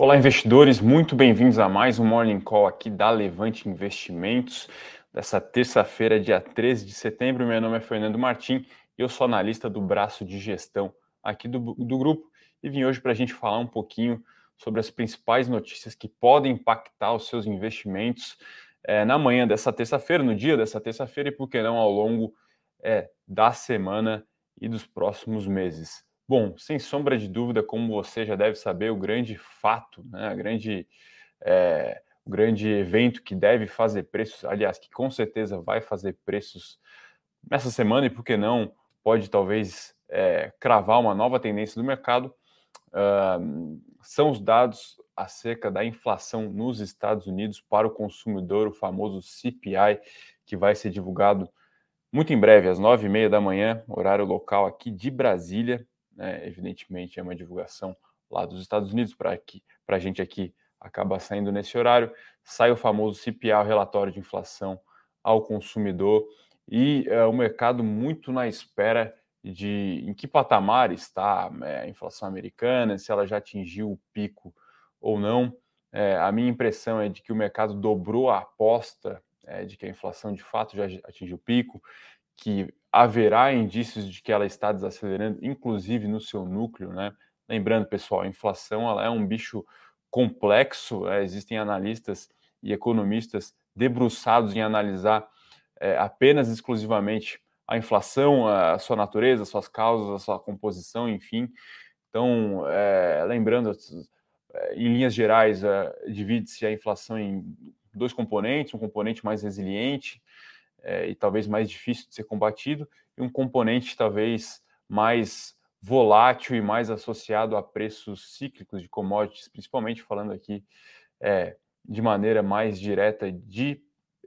Olá, investidores, muito bem-vindos a mais um Morning Call aqui da Levante Investimentos, dessa terça-feira, dia 13 de setembro. Meu nome é Fernando Martim eu sou analista do braço de gestão aqui do, do grupo e vim hoje para a gente falar um pouquinho sobre as principais notícias que podem impactar os seus investimentos é, na manhã dessa terça-feira, no dia dessa terça-feira e, por que não, ao longo é, da semana e dos próximos meses. Bom, sem sombra de dúvida, como você já deve saber, o grande fato, né, a grande, é, o grande evento que deve fazer preços, aliás, que com certeza vai fazer preços nessa semana e por que não pode talvez é, cravar uma nova tendência do mercado, uh, são os dados acerca da inflação nos Estados Unidos para o consumidor, o famoso CPI, que vai ser divulgado muito em breve, às nove e meia da manhã, horário local aqui de Brasília né? Evidentemente é uma divulgação lá dos Estados Unidos para que para a gente aqui acaba saindo nesse horário. Sai o famoso CPA, o relatório de inflação ao consumidor, e é, o mercado muito na espera de em que patamar está é, a inflação americana, se ela já atingiu o pico ou não. É, a minha impressão é de que o mercado dobrou a aposta é, de que a inflação de fato já atingiu o pico, que haverá indícios de que ela está desacelerando, inclusive no seu núcleo, né? Lembrando, pessoal, a inflação ela é um bicho complexo, é, existem analistas e economistas debruçados em analisar é, apenas exclusivamente a inflação, a sua natureza, as suas causas, a sua composição, enfim. Então, é, lembrando, é, em linhas gerais, é, divide-se a inflação em dois componentes, um componente mais resiliente, é, e talvez mais difícil de ser combatido, e um componente talvez mais volátil e mais associado a preços cíclicos de commodities, principalmente falando aqui é, de maneira mais direta de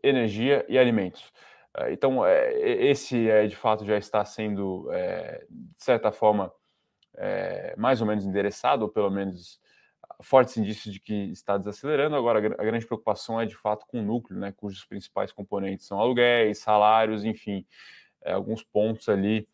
energia e alimentos. É, então, é, esse é, de fato já está sendo, de certa forma, mais ou menos endereçado, ou pelo menos fortes indícios de que está desacelerando. Agora, a grande preocupação é de fato com o núcleo, né, cujos principais componentes são aluguéis, salários, enfim, é, alguns pontos ali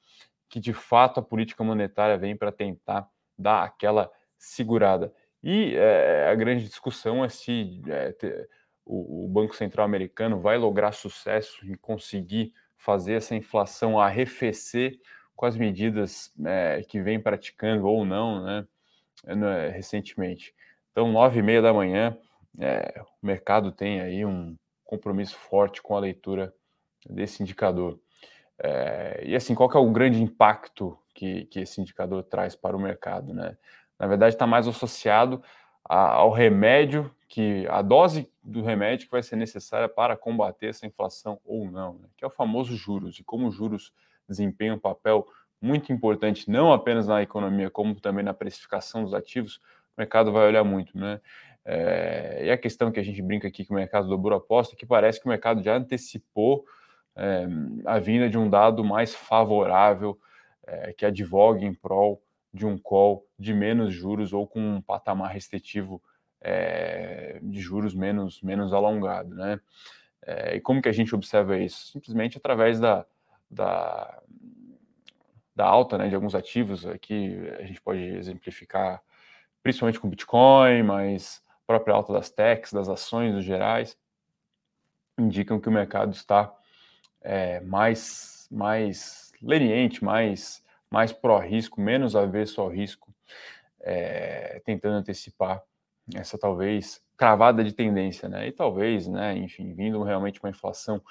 que de fato a política monetária vem para tentar dar aquela segurada. E é, a grande discussão é se é, ter, o, o Banco Central americano vai lograr sucesso em conseguir fazer essa inflação arrefecer com as medidas é, que vem praticando ou não, né? Né, recentemente. Então, nove e meia da manhã, é, o mercado tem aí um compromisso forte com a leitura desse indicador. É, e assim, qual que é o grande impacto que, que esse indicador traz para o mercado? Né? Na verdade, está mais associado a, ao remédio, que a dose do remédio que vai ser necessária para combater essa inflação ou não, né? que é o famoso juros. E como os juros desempenham um papel muito importante, não apenas na economia, como também na precificação dos ativos, o mercado vai olhar muito, né? É, e a questão que a gente brinca aqui que o mercado dobrou a aposta, que parece que o mercado já antecipou é, a vinda de um dado mais favorável é, que advogue em prol de um call de menos juros ou com um patamar restritivo é, de juros menos, menos alongado, né? É, e como que a gente observa isso? Simplesmente através da, da, da alta né, de alguns ativos, aqui a gente pode exemplificar principalmente com Bitcoin, mas a própria alta das techs, das ações gerais, indicam que o mercado está é, mais, mais leniente, mais, mais pró-risco, menos avesso ao risco, é, tentando antecipar essa talvez cravada de tendência, né? E talvez, né, enfim, vindo realmente uma inflação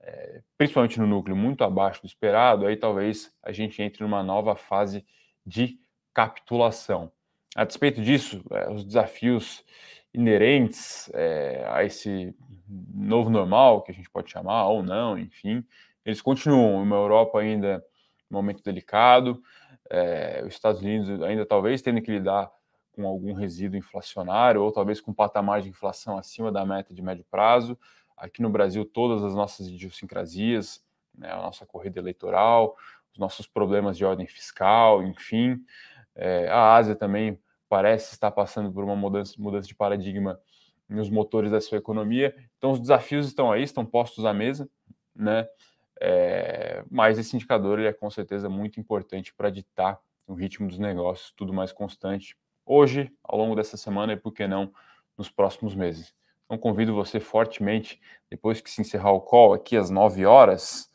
é, principalmente no núcleo, muito abaixo do esperado, aí talvez a gente entre numa nova fase de capitulação. A despeito disso, é, os desafios inerentes é, a esse novo normal, que a gente pode chamar ou não, enfim, eles continuam. Uma Europa ainda um momento delicado, é, os Estados Unidos ainda talvez tendo que lidar com algum resíduo inflacionário ou talvez com um patamar de inflação acima da meta de médio prazo aqui no Brasil todas as nossas idiosincrasias, né, a nossa corrida eleitoral, os nossos problemas de ordem fiscal, enfim. É, a Ásia também parece estar passando por uma mudança, mudança de paradigma nos motores da sua economia. Então, os desafios estão aí, estão postos à mesa, né? É, mas esse indicador ele é com certeza muito importante para ditar o ritmo dos negócios, tudo mais constante hoje, ao longo dessa semana e, por que não, nos próximos meses. Então, convido você fortemente, depois que se encerrar o call aqui às 9 horas,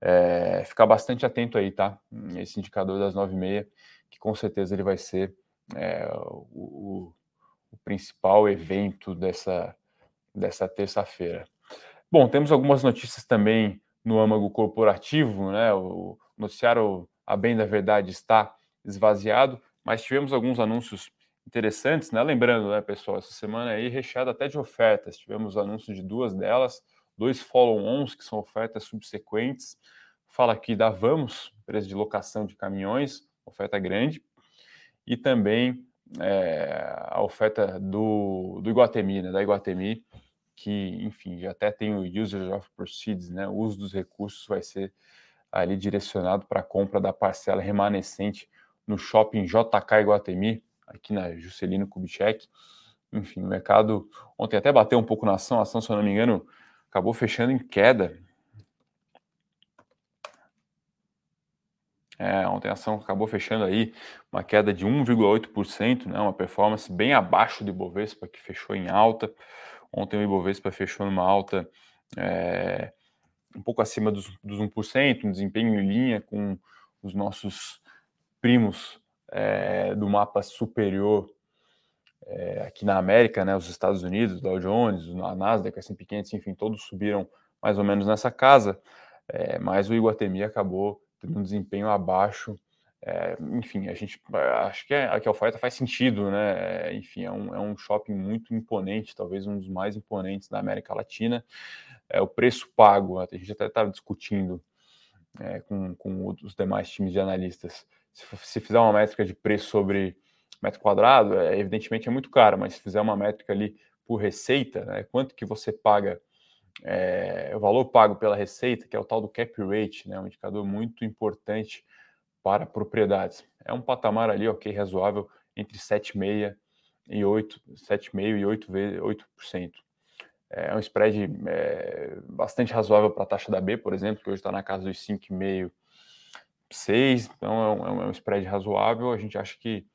é, ficar bastante atento aí, tá? Esse indicador das 9 e meia, que com certeza ele vai ser é, o, o, principal evento dessa, dessa terça-feira. Bom, temos algumas notícias também no âmago corporativo, né? O noticiário A Bem da Verdade está esvaziado, mas tivemos alguns anúncios interessantes, né? Lembrando, né, pessoal, essa semana aí recheada até de ofertas. Tivemos anúncios de duas delas, dois follow-ons, que são ofertas subsequentes. Fala aqui da Vamos, empresa de locação de caminhões, oferta grande, e também é, a oferta do, do Iguatemi, né, da Iguatemi, que, enfim, já até tem o User of Proceeds, né, o uso dos recursos vai ser ali direcionado para a compra da parcela remanescente no shopping JK Iguatemi, aqui na Juscelino Kubitschek. Enfim, o mercado ontem até bateu um pouco na ação, a ação, se eu não me engano, acabou fechando em queda. É, ontem a ação acabou fechando aí uma queda de 1,8%, né, uma performance bem abaixo do Ibovespa, que fechou em alta. Ontem o Ibovespa fechou numa alta é, um pouco acima dos, dos 1%, um desempenho em linha com os nossos primos é, do mapa superior é, aqui na América, né, os Estados Unidos, Dow Jones, a Nasdaq, S&P 500, enfim, todos subiram mais ou menos nessa casa, é, mas o Iguatemi acabou tendo um desempenho abaixo. É, enfim, a gente acho que, é, que a oferta faz sentido, né? enfim, é um, é um shopping muito imponente, talvez um dos mais imponentes da América Latina. É, o preço pago, a gente até estava discutindo é, com, com os demais times de analistas. Se, fizer uma métrica de preço sobre metro quadrado, é, evidentemente é muito caro, mas se fizer uma métrica ali por receita, né, quanto que você paga, é, o valor pago pela receita, que é o tal do cap rate, né, um indicador muito importante para propriedades. É um patamar ali, ok, razoável, entre 7,5% e 8%, 7,5% e 8%. 8%. É um spread é, bastante razoável para a taxa da B, por exemplo, que hoje está na casa dos 5,5%, 6, então é um, é um spread razoável. A gente acha que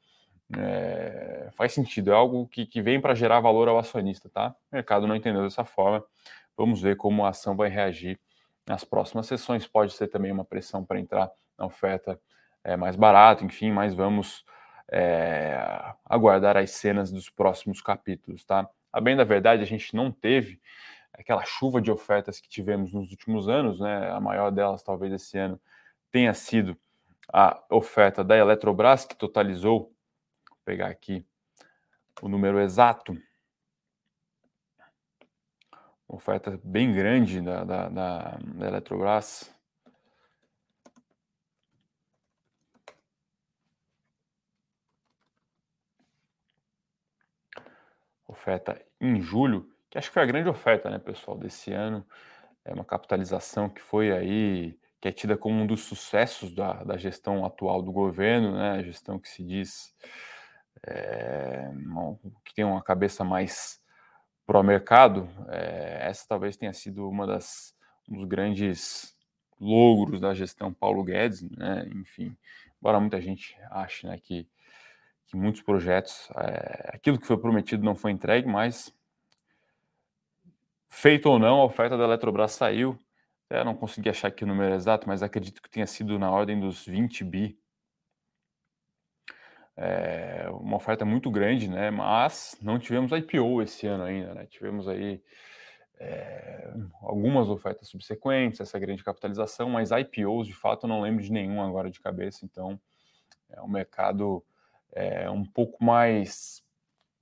é, faz sentido, é algo que, que vem para gerar valor ao acionista, tá? O mercado não entendeu dessa forma. Vamos ver como a ação vai reagir nas próximas sessões. Pode ser também uma pressão para entrar na oferta é, mais barata, enfim, mas vamos é, aguardar as cenas dos próximos capítulos, tá? A bem da verdade, a gente não teve aquela chuva de ofertas que tivemos nos últimos anos, né? A maior delas, talvez esse ano, tenha sido a oferta da Eletrobras, que totalizou, vou pegar aqui o número exato, uma oferta bem grande da, da, da, da Eletrobras. Oferta em julho, que acho que foi a grande oferta, né, pessoal, desse ano. É uma capitalização que foi aí que é tida como um dos sucessos da, da gestão atual do governo, né? A gestão que se diz é, que tem uma cabeça mais pró-mercado. É, essa talvez tenha sido uma das um dos grandes logros da gestão Paulo Guedes, né? Enfim, embora muita gente ache né, que, que muitos projetos, é, aquilo que foi prometido não foi entregue, mas feito ou não, a oferta da Eletrobras saiu eu não consegui achar aqui o número exato, mas acredito que tenha sido na ordem dos 20 bi. É uma oferta muito grande, né? Mas não tivemos IPO esse ano ainda, né? Tivemos aí é, algumas ofertas subsequentes, essa grande capitalização, mas IPOs de fato eu não lembro de nenhum agora de cabeça, então é um mercado é, um pouco mais,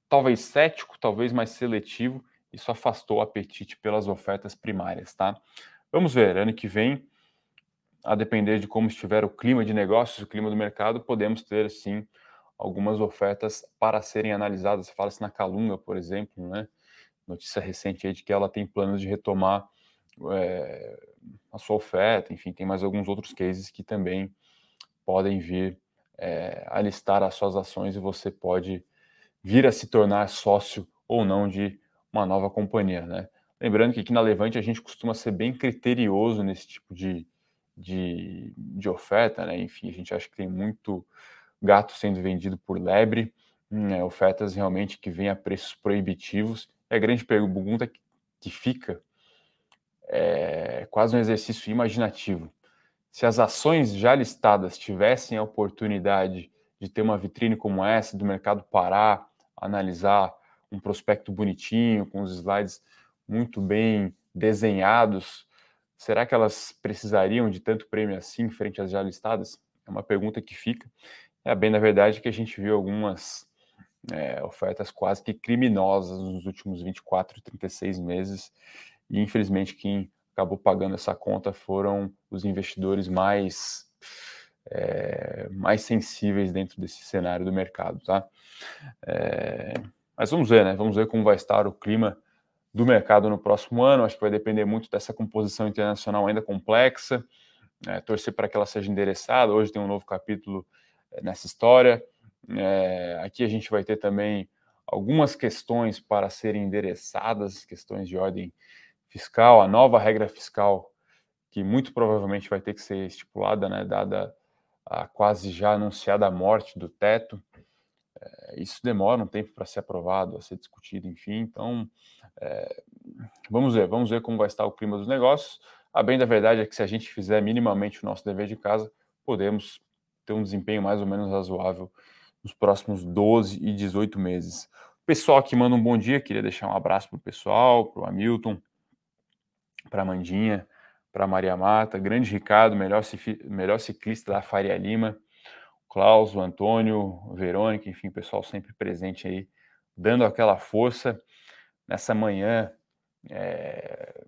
talvez cético, talvez mais seletivo, isso afastou o apetite pelas ofertas primárias, tá? Vamos ver, ano que vem, a depender de como estiver o clima de negócios, o clima do mercado, podemos ter sim algumas ofertas para serem analisadas. Fala-se na Calunga, por exemplo, né? Notícia recente aí de que ela tem planos de retomar é, a sua oferta, enfim, tem mais alguns outros cases que também podem vir é, a listar as suas ações e você pode vir a se tornar sócio ou não de uma nova companhia, né? Lembrando que aqui na Levante a gente costuma ser bem criterioso nesse tipo de, de, de oferta, né? Enfim, a gente acha que tem muito gato sendo vendido por lebre. né, ofertas realmente que vêm a preços proibitivos. E a grande pergunta que fica é quase um exercício imaginativo. Se as ações já listadas tivessem a oportunidade de ter uma vitrine como essa, do mercado parar, analisar um prospecto bonitinho, com os slides muito bem desenhados, será que elas precisariam de tanto prêmio assim frente às já listadas? É uma pergunta que fica. É bem na verdade que a gente viu algumas é, ofertas quase que criminosas nos últimos 24, 36 meses, e infelizmente quem acabou pagando essa conta foram os investidores mais é, mais sensíveis dentro desse cenário do mercado, tá? É, mas vamos ver, né? Vamos ver como vai estar o clima do mercado no próximo ano. Acho que vai depender muito dessa composição internacional ainda complexa. É, torcer para que ela seja endereçada. Hoje tem um novo capítulo é, nessa história. É, aqui a gente vai ter também algumas questões para serem endereçadas, questões de ordem fiscal, a nova regra fiscal que muito provavelmente vai ter que ser estipulada, né, dada a quase já anunciada morte do teto. É, isso demora um tempo para ser aprovado, a ser discutido, enfim. Então, é, vamos ver, vamos ver como vai estar o clima dos negócios. A bem da verdade é que se a gente fizer minimamente o nosso dever de casa, podemos ter um desempenho mais ou menos razoável nos próximos 12 e 18 meses. O pessoal que manda um bom dia, queria deixar um abraço para o pessoal, para o Hamilton, para a Mandinha, para a Maria Mata, grande Ricardo, melhor, melhor ciclista da Faria Lima, Klaus, o Antônio, Verônica, enfim, pessoal sempre presente aí, dando aquela força nessa manhã. É,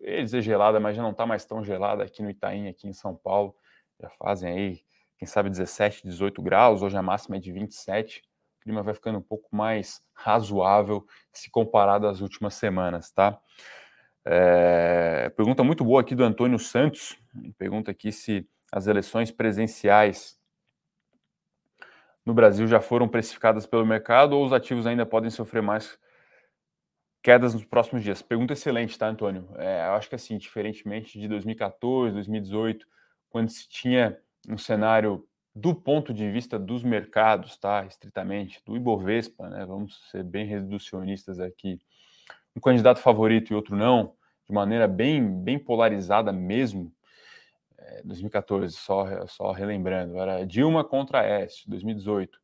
ia dizer gelada, mas já não está mais tão gelada aqui no Itaim, aqui em São Paulo. Já fazem aí, quem sabe, 17, 18 graus, hoje a máxima é de 27. O clima vai ficando um pouco mais razoável se comparado às últimas semanas, tá? É, pergunta muito boa aqui do Antônio Santos. Pergunta aqui se as eleições presenciais no Brasil já foram precificadas pelo mercado ou os ativos ainda podem sofrer mais quedas nos próximos dias? Pergunta excelente, tá, Antônio? É, eu acho que assim, diferentemente de 2014, 2018, quando se tinha um cenário do ponto de vista dos mercados, tá, estritamente, do Ibovespa, né, vamos ser bem reducionistas aqui, um candidato favorito e outro não, de maneira bem, bem polarizada mesmo, 2014, só, só relembrando, era Dilma contra Aécio, 2018,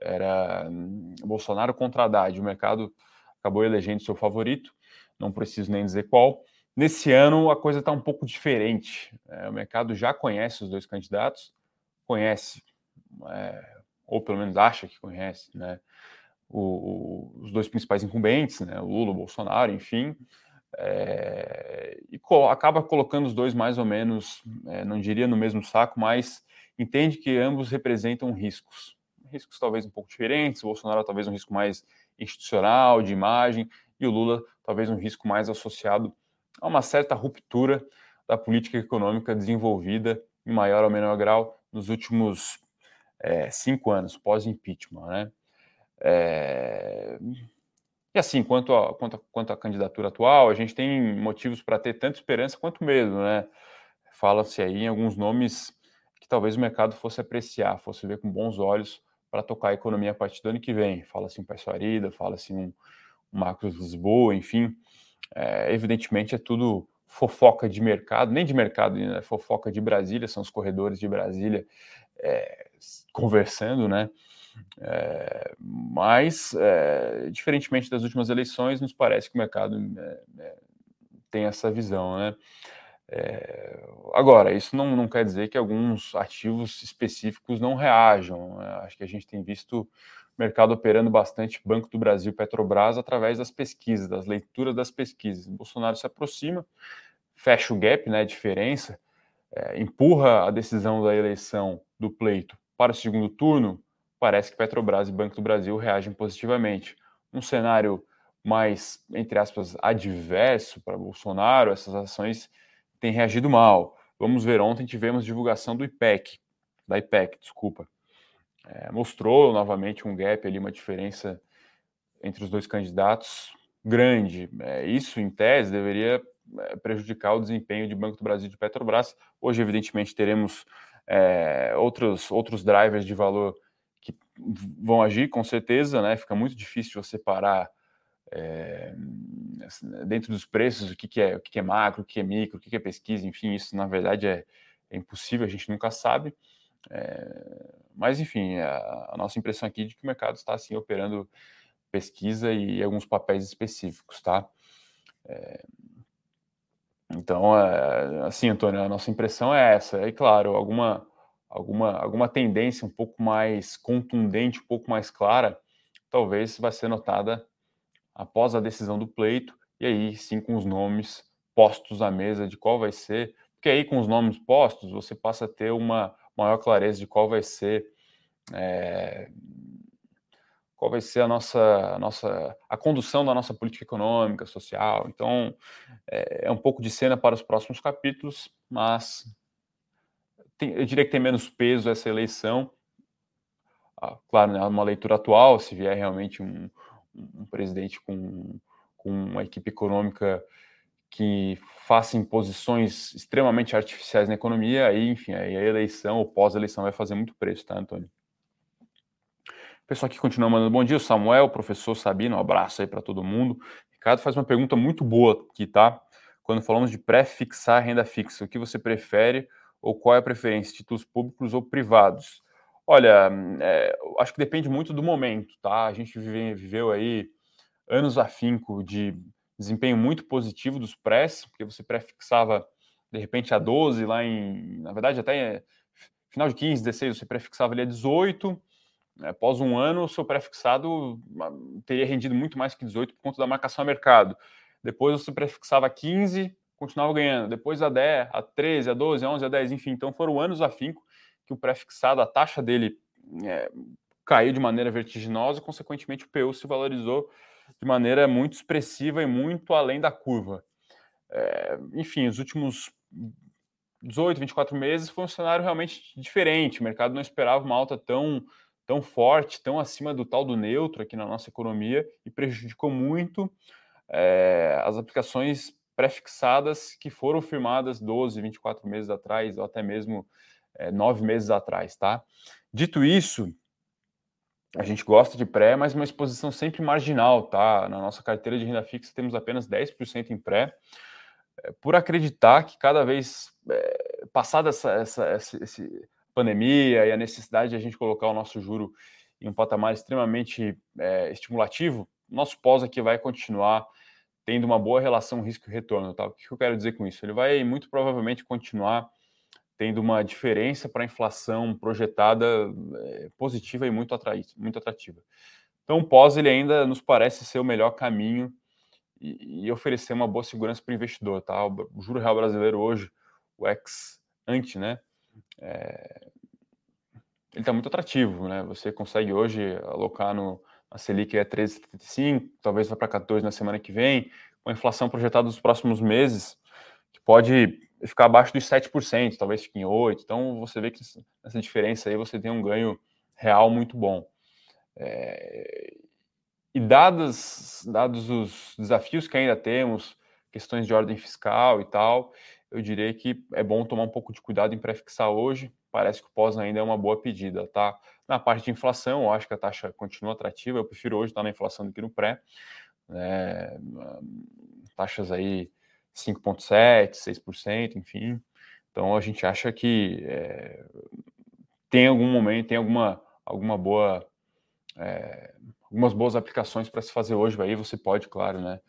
era hum, Bolsonaro contra Haddad, o mercado acabou elegendo seu favorito, não preciso nem dizer qual. Nesse ano a coisa está um pouco diferente, é, o mercado já conhece os dois candidatos, conhece, é, ou pelo menos acha que conhece, né, o, o, os dois principais incumbentes, né, Lula, Bolsonaro, enfim, é, e co acaba colocando os dois mais ou menos, é, não diria no mesmo saco, mas entende que ambos representam riscos. Riscos talvez um pouco diferentes, o Bolsonaro talvez um risco mais institucional, de imagem, e o Lula talvez um risco mais associado a uma certa ruptura da política econômica desenvolvida em maior ou menor grau nos últimos é, cinco anos, pós-impeachment. Né? É, e assim, quanto à quanto a, quanto a candidatura atual, a gente tem motivos para ter tanto esperança quanto medo, né? Fala-se aí em alguns nomes que talvez o mercado fosse apreciar, fosse ver com bons olhos para tocar a economia a partir do ano que vem. Fala-se um Peço Arida, fala-se um, um Marcos Lisboa, enfim. É, evidentemente é tudo fofoca de mercado, nem de mercado, né? fofoca de Brasília, são os corredores de Brasília é, conversando, né? É, mas, é, diferentemente das últimas eleições, nos parece que o mercado é, é tem essa visão, né? É, agora, isso não, não quer dizer que alguns ativos específicos não reajam. Né? Acho que a gente tem visto o mercado operando bastante Banco do Brasil, Petrobras, através das pesquisas, das leituras das pesquisas. Bolsonaro se aproxima, fecha o gap, né, a diferença, é, empurra a decisão da eleição do pleito para o segundo turno, parece que Petrobras e Banco do Brasil reagem positivamente. Um cenário mais, entre aspas, adverso para Bolsonaro, essas ações têm reagido mal. Vamos ver, ontem tivemos divulgação do IPEC, da IPEC, desculpa. É, mostrou novamente um gap ali, uma diferença entre os dois candidatos grande. É, isso, em tese, deveria é, prejudicar o desempenho de Banco do Brasil e de Petrobras. Hoje, evidentemente, teremos é, outros, outros drivers de valor que vão agir, com certeza, né? Fica muito difícil você parar é, dentro dos preços o que, que é o que, que é macro, o que é micro, o que, que é pesquisa, enfim, isso na verdade é, é impossível, a gente nunca sabe. É, mas enfim, a, a, nossa impressão aqui é de que o mercado está assim operando pesquisa e alguns papéis específicos, tá? É, então, assim, Antônio, a nossa impressão é essa. E claro, alguma, alguma, alguma tendência um pouco mais contundente, um pouco mais clara, talvez vai ser notada após a decisão do pleito, e aí sim com os nomes postos à mesa de qual vai ser, porque aí com os nomes postos você passa a ter uma maior clareza de qual vai ser é, qual vai ser a nossa, a nossa a condução da nossa política econômica, social. Então, é, é um pouco de cena para os próximos capítulos, mas tem, eu diria que tem menos peso essa eleição. Ah, claro, né, uma leitura atual, se vier realmente um, um presidente com, com uma equipe econômica que faça imposições extremamente artificiais na economia, aí, enfim, aí a eleição ou pós-eleição vai fazer muito preço, tá, Antônio? pessoal aqui continua mandando bom dia, Samuel, professor Sabino, um abraço aí para todo mundo. Ricardo faz uma pergunta muito boa aqui, tá? Quando falamos de pré-fixar renda fixa, o que você prefere ou qual é a preferência, títulos públicos ou privados? Olha, é, acho que depende muito do momento, tá? A gente vive, viveu aí anos afinco de desempenho muito positivo dos prés, porque você pré-fixava de repente a 12 lá em, na verdade até final de 15, 16, você pré-fixava ali a 18, após um ano, o seu pré-fixado teria rendido muito mais que 18 por conta da marcação a mercado. Depois você pré-fixava 15, continuava ganhando. Depois a 10, a 13, a 12, a 11, a 10, enfim. Então foram anos afinco que o pré-fixado, a taxa dele é, caiu de maneira vertiginosa, consequentemente o PU se valorizou de maneira muito expressiva e muito além da curva. É, enfim, os últimos 18, 24 meses foi um cenário realmente diferente. O mercado não esperava uma alta tão tão forte, tão acima do tal do neutro aqui na nossa economia e prejudicou muito é, as aplicações pré-fixadas que foram firmadas 12, 24 meses atrás, ou até mesmo é, nove meses atrás, tá? Dito isso, a gente gosta de pré, mas uma exposição sempre marginal, tá? Na nossa carteira de renda fixa temos apenas 10% em pré, é, por acreditar que cada vez, é, passada essa, essa, esse, pandemia e a necessidade de a gente colocar o nosso juro em um patamar extremamente é, estimulativo, nosso pós aqui vai continuar tendo uma boa relação risco-retorno. Tá? O que eu quero dizer com isso? Ele vai muito provavelmente continuar tendo uma diferença para a inflação projetada é, positiva e muito, atrai, muito atrativa. Então, o pós ele ainda nos parece ser o melhor caminho e, e oferecer uma boa segurança para o investidor. Tá? O juro real brasileiro hoje, o ex-ante, né? é, ele está muito atrativo, né? Você consegue hoje alocar no a Selic é 13,75, talvez vá para 14 na semana que vem, com a inflação projetada nos próximos meses, que pode ficar abaixo dos 7%, talvez fique em 8%. Então você vê que nessa diferença aí você tem um ganho real muito bom. É, e dados, dados os desafios que ainda temos, questões de ordem fiscal e tal, eu diria que é bom tomar um pouco de cuidado em prefixar hoje. Parece que o pós ainda é uma boa pedida, tá? Na parte de inflação, eu acho que a taxa continua atrativa. Eu prefiro hoje estar na inflação do que no pré. É, taxas aí 5,7%, 6%, enfim. Então a gente acha que é, tem algum momento, tem alguma, alguma boa. É, algumas boas aplicações para se fazer hoje. Aí você pode, claro, né?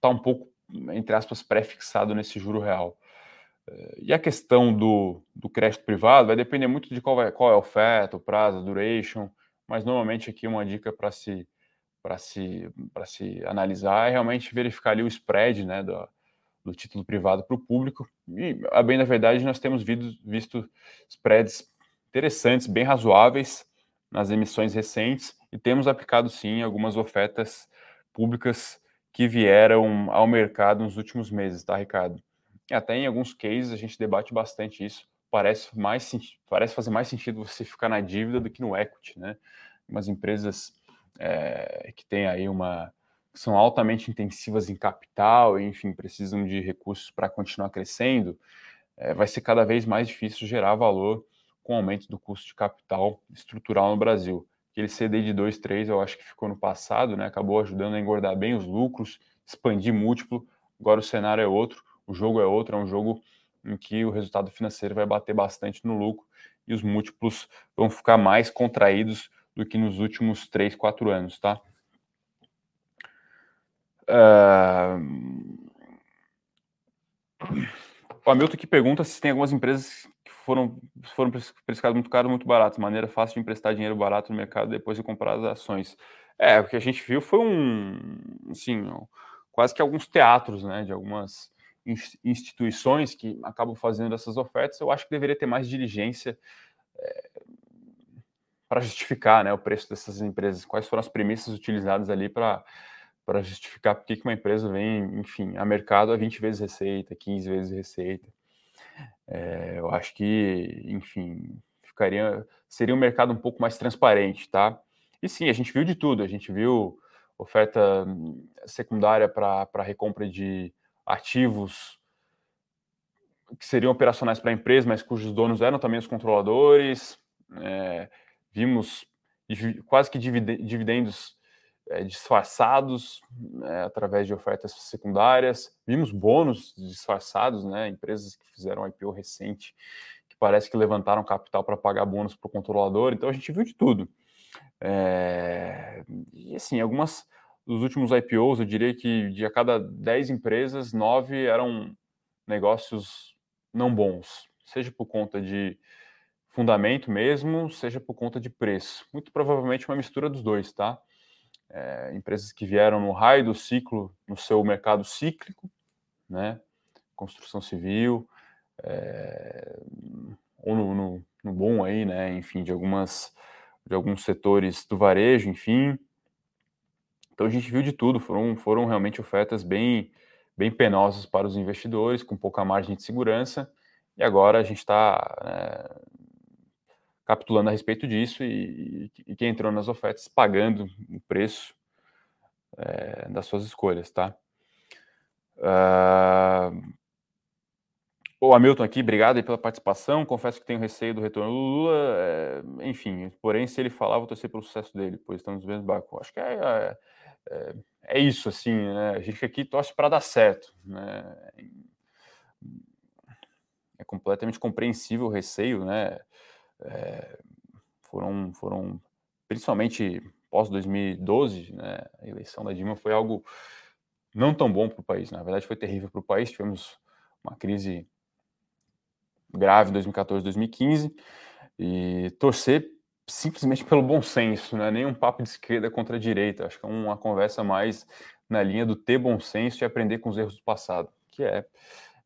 Tá um pouco entre aspas, pré-fixado nesse juro real. Eh, e a questão do, do crédito privado vai depender muito de qual, vai, qual é a oferta, o prazo, a duration, mas normalmente aqui uma dica para se, se, se analisar é realmente verificar ali o spread né, do título privado para o público. E, a bem da verdade, nós temos visto, visto spreads interessantes, bem razoáveis nas emissões recentes e temos aplicado sim algumas ofertas públicas que vieram ao mercado nos últimos meses, tá, Ricardo? E até em alguns cases a gente debate bastante isso. Parece, mais, parece fazer mais sentido você ficar na dívida do que no equity, né? Umas empresas é, que têm aí uma. São altamente intensivas em capital, enfim, precisam de recursos para continuar crescendo, é, vai ser cada vez mais difícil gerar valor com o aumento do custo de capital estrutural no Brasil. aquele CDI de 2, 3, eu acho que ficou no passado, né? Acabou ajudando a engordar bem os lucros, expandir múltiplo. Agora o cenário é outro, o jogo é outro, é um jogo em que o resultado financeiro vai bater bastante no lucro e os múltiplos vão ficar mais contraídos do que nos últimos 3, 4 anos, tá? Uh... O Hamilton que pergunta se tem algumas empresas que foram, foram precificadas muito caro, muito barato, maneira fácil de emprestar dinheiro barato no mercado depois de comprar as ações. É, o que a gente viu foi um, assim, quase que alguns teatros, né, de algumas instituições que acabam fazendo essas ofertas. Eu acho que deveria ter mais diligência é, para justificar, né, o preço dessas empresas. Quais foram as premissas utilizadas ali para para justificar por que uma empresa vem, enfim, a mercado a 20 vezes receita, 15 vezes receita. É, eu acho que, enfim, ficaria seria um mercado um pouco mais transparente, tá? E sim, a gente viu de tudo. A gente viu oferta hum, secundária para recompra de ativos que seriam operacionais para a empresa, mas cujos donos eram também os controladores. É, vimos quase que dividendos é, disfarçados né, através de ofertas secundárias. Vimos bônus disfarçados, né, empresas que fizeram IPO recente, que parece que levantaram capital para pagar bônus para o controlador. Então a gente viu de tudo. É, e assim, algumas dos últimos IPOs, eu diria que de a cada 10 empresas, 9 eram negócios não bons, seja por conta de fundamento mesmo, seja por conta de preço. Muito provavelmente uma mistura dos dois, tá? É, empresas que vieram no raio do ciclo, no seu mercado cíclico, né? Construção civil, é, ou no, no, no, bom aí, né? Enfim, de algumas de alguns setores do varejo, enfim. Então a gente viu de tudo, foram, foram realmente ofertas bem, bem penosas para os investidores, com pouca margem de segurança, e agora a gente está né, capitulando a respeito disso e, e, quem entrou nas ofertas pagando o preço é, das suas escolhas, tá? Uh... O Hamilton aqui, obrigado pela participação. Confesso que tenho receio do retorno do Lula. É, enfim, porém, se ele falar, vou torcer pelo sucesso dele, pois estamos no mesmo barco. Acho que é, é, é, isso, assim, né? A gente aqui torce para dar certo, né? É completamente compreensível o receio, né? É, foram, foram, principalmente pós 2012, né, a eleição da Dilma foi algo não tão bom para o país. Na verdade, foi terrível para o país. Tivemos uma crise grave em 2014, 2015 e torcer simplesmente pelo bom senso, né? Nem um papo de esquerda contra a direita. Acho que é uma conversa mais na linha do ter bom senso e aprender com os erros do passado, que é,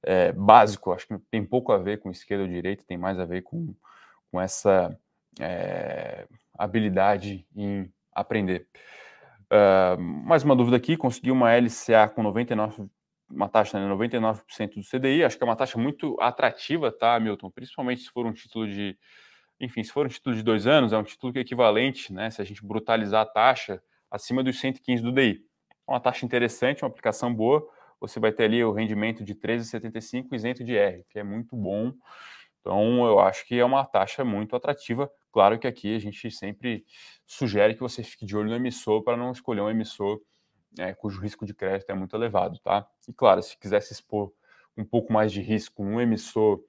é básico. Acho que tem pouco a ver com esquerda ou direita, tem mais a ver com com essa é, habilidade em aprender. Uh, mais uma dúvida aqui, consegui uma LCA com 99, uma taxa de né, 99% do CDI, acho que é uma taxa muito atrativa, tá, Milton? Principalmente se for um título de, enfim, se for um título de dois anos, é um título que é equivalente, né, se a gente brutalizar a taxa, acima dos 115 do DI. É uma taxa interessante, uma aplicação boa, você vai ter ali o rendimento de 13,75 isento de R, que é muito bom. Então, eu acho que é uma taxa muito atrativa. Claro que aqui a gente sempre sugere que você fique de olho no emissor para não escolher um emissor é, cujo risco de crédito é muito elevado, tá? E claro, se quiser se expor um pouco mais de risco num emissor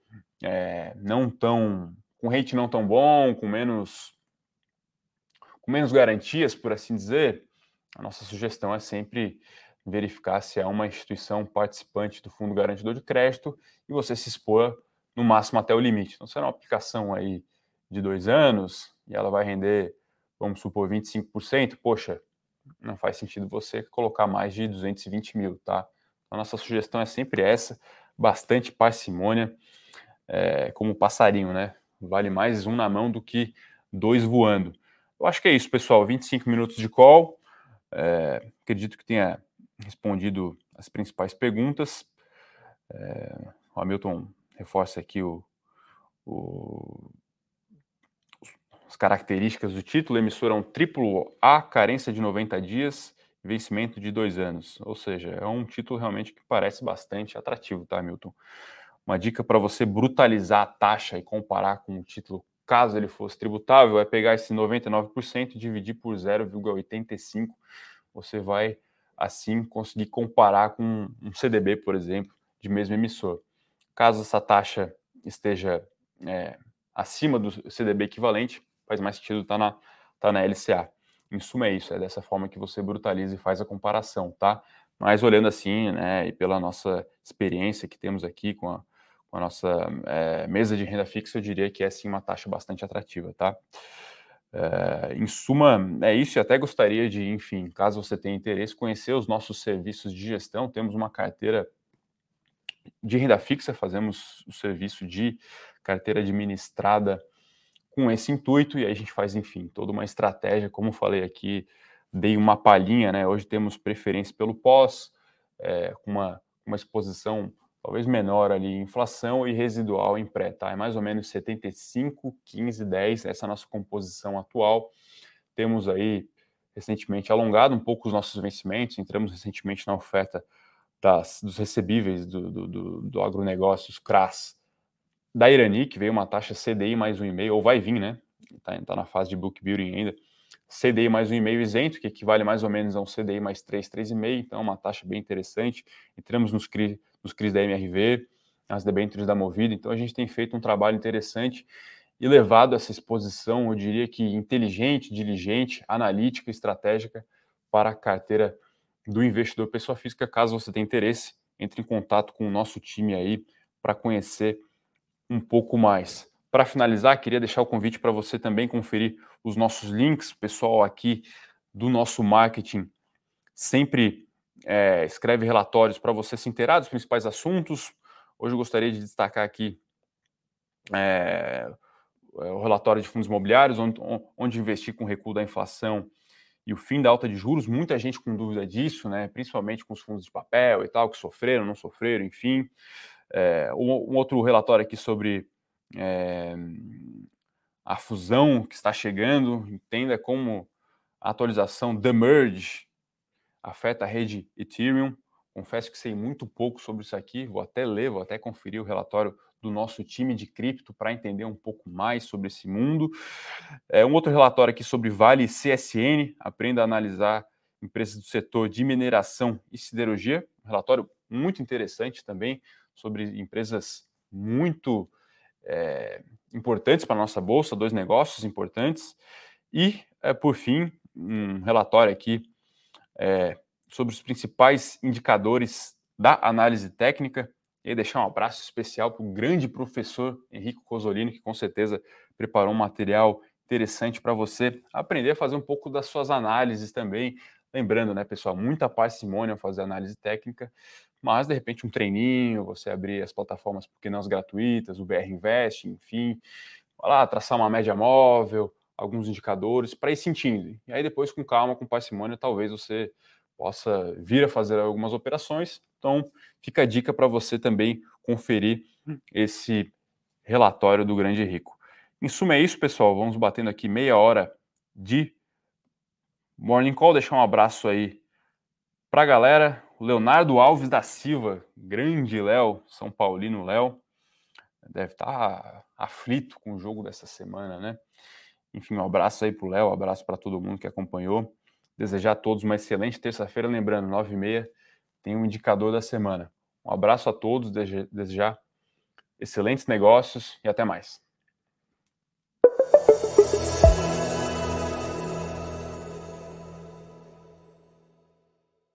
é, não tão com rate não tão bom, com menos com menos garantias, por assim dizer, a nossa sugestão é sempre verificar se é uma instituição participante do Fundo Garantidor de Crédito e você se expor no máximo até o limite. Então, será uma aplicação aí de dois anos e ela vai render, vamos supor, 25%, poxa, não faz sentido você colocar mais de 220 mil, tá? Então, nossa sugestão é sempre essa, bastante parcimônia, é, como passarinho, né? Vale mais um na mão do que dois voando. Eu acho que é isso, pessoal. 25 minutos de call. É, acredito que tenha respondido as principais perguntas. É, o Hamilton reforça aqui o, o, as características do título. Emissora é um triplo A, carência de 90 dias, vencimento de dois anos. Ou seja, é um título realmente que parece bastante atrativo, tá, Milton? Uma dica para você brutalizar a taxa e comparar com um título caso ele fosse tributável, é pegar esse 99% e dividir por 0,85. Você vai, assim, conseguir comparar com um CDB, por exemplo, de mesmo emissor. Caso essa taxa esteja é, acima do CDB equivalente, faz mais sentido estar tá na, tá na LCA. Em suma, é isso, é dessa forma que você brutaliza e faz a comparação, tá? Mas olhando assim, né, e pela nossa experiência que temos aqui com a, com a nossa é, mesa de renda fixa, eu diria que é sim uma taxa bastante atrativa, tá? É, em suma, é isso, e até gostaria de, enfim, caso você tenha interesse, conhecer os nossos serviços de gestão. Temos uma carteira de renda fixa, fazemos o serviço de carteira administrada com esse intuito, e aí a gente faz, enfim, toda uma estratégia, como falei aqui, dei uma palhinha, né? Hoje temos preferência pelo pós, é, com uma, uma exposição talvez menor ali inflação e residual em pré, tá? É mais ou menos 75, 15, 10, essa é nossa composição atual. Temos aí recentemente alongado um pouco os nossos vencimentos, entramos recentemente na oferta das, dos recebíveis do, do, do, do agronegócios CRAS da Irani, que veio uma taxa CDI mais um e-mail, ou vai vir, né? Está tá na fase de book building ainda. CDI mais um e-mail isento, que equivale mais ou menos a um CDI mais 3, 3,5, então é uma taxa bem interessante. Entramos nos CRI, nos CRIs da MRV, nas debêntures da Movida, então a gente tem feito um trabalho interessante e levado essa exposição, eu diria que inteligente, diligente, analítica, estratégica para a carteira do investidor pessoa física. Caso você tenha interesse, entre em contato com o nosso time aí para conhecer um pouco mais. Para finalizar, queria deixar o convite para você também conferir os nossos links, pessoal aqui do nosso marketing sempre é, escreve relatórios para você se inteirar dos principais assuntos. Hoje eu gostaria de destacar aqui é, o relatório de fundos imobiliários, onde, onde investir com recuo da inflação e o fim da alta de juros. Muita gente com dúvida disso, né? principalmente com os fundos de papel e tal, que sofreram, não sofreram, enfim. É, um, um, outro relatório aqui sobre é, a fusão que está chegando, entenda como a atualização The Merge afeta a rede Ethereum. Confesso que sei muito pouco sobre isso aqui, vou até ler, vou até conferir o relatório do nosso time de cripto para entender um pouco mais sobre esse mundo. É, um outro relatório aqui sobre Vale CSN, aprenda a analisar empresas do setor de mineração e siderurgia. Um relatório muito interessante também sobre empresas muito é, importantes para a nossa bolsa, dois negócios importantes. E, é, por fim, um relatório aqui é, sobre os principais indicadores da análise técnica. E deixar um abraço especial para o grande professor Henrique Cosolino, que com certeza preparou um material interessante para você aprender a fazer um pouco das suas análises também. Lembrando, né, pessoal, muita parcimônia fazer análise técnica, mas de repente um treininho, você abrir as plataformas porque não as gratuitas, o BR Invest, enfim, lá traçar uma média móvel, alguns indicadores para ir sentindo. E aí depois com calma, com parcimônia, talvez você possa vir a fazer algumas operações. Então, fica a dica para você também conferir esse relatório do Grande Rico. Em suma é isso, pessoal. Vamos batendo aqui meia hora de Morning Call. Deixar um abraço aí para a galera. O Leonardo Alves da Silva, grande Léo, São Paulino Léo, deve estar tá aflito com o jogo dessa semana, né? Enfim, um abraço aí para o Léo, um abraço para todo mundo que acompanhou. Desejar a todos uma excelente terça-feira. Lembrando, 9h30 tem um indicador da semana. Um abraço a todos, desejar excelentes negócios e até mais.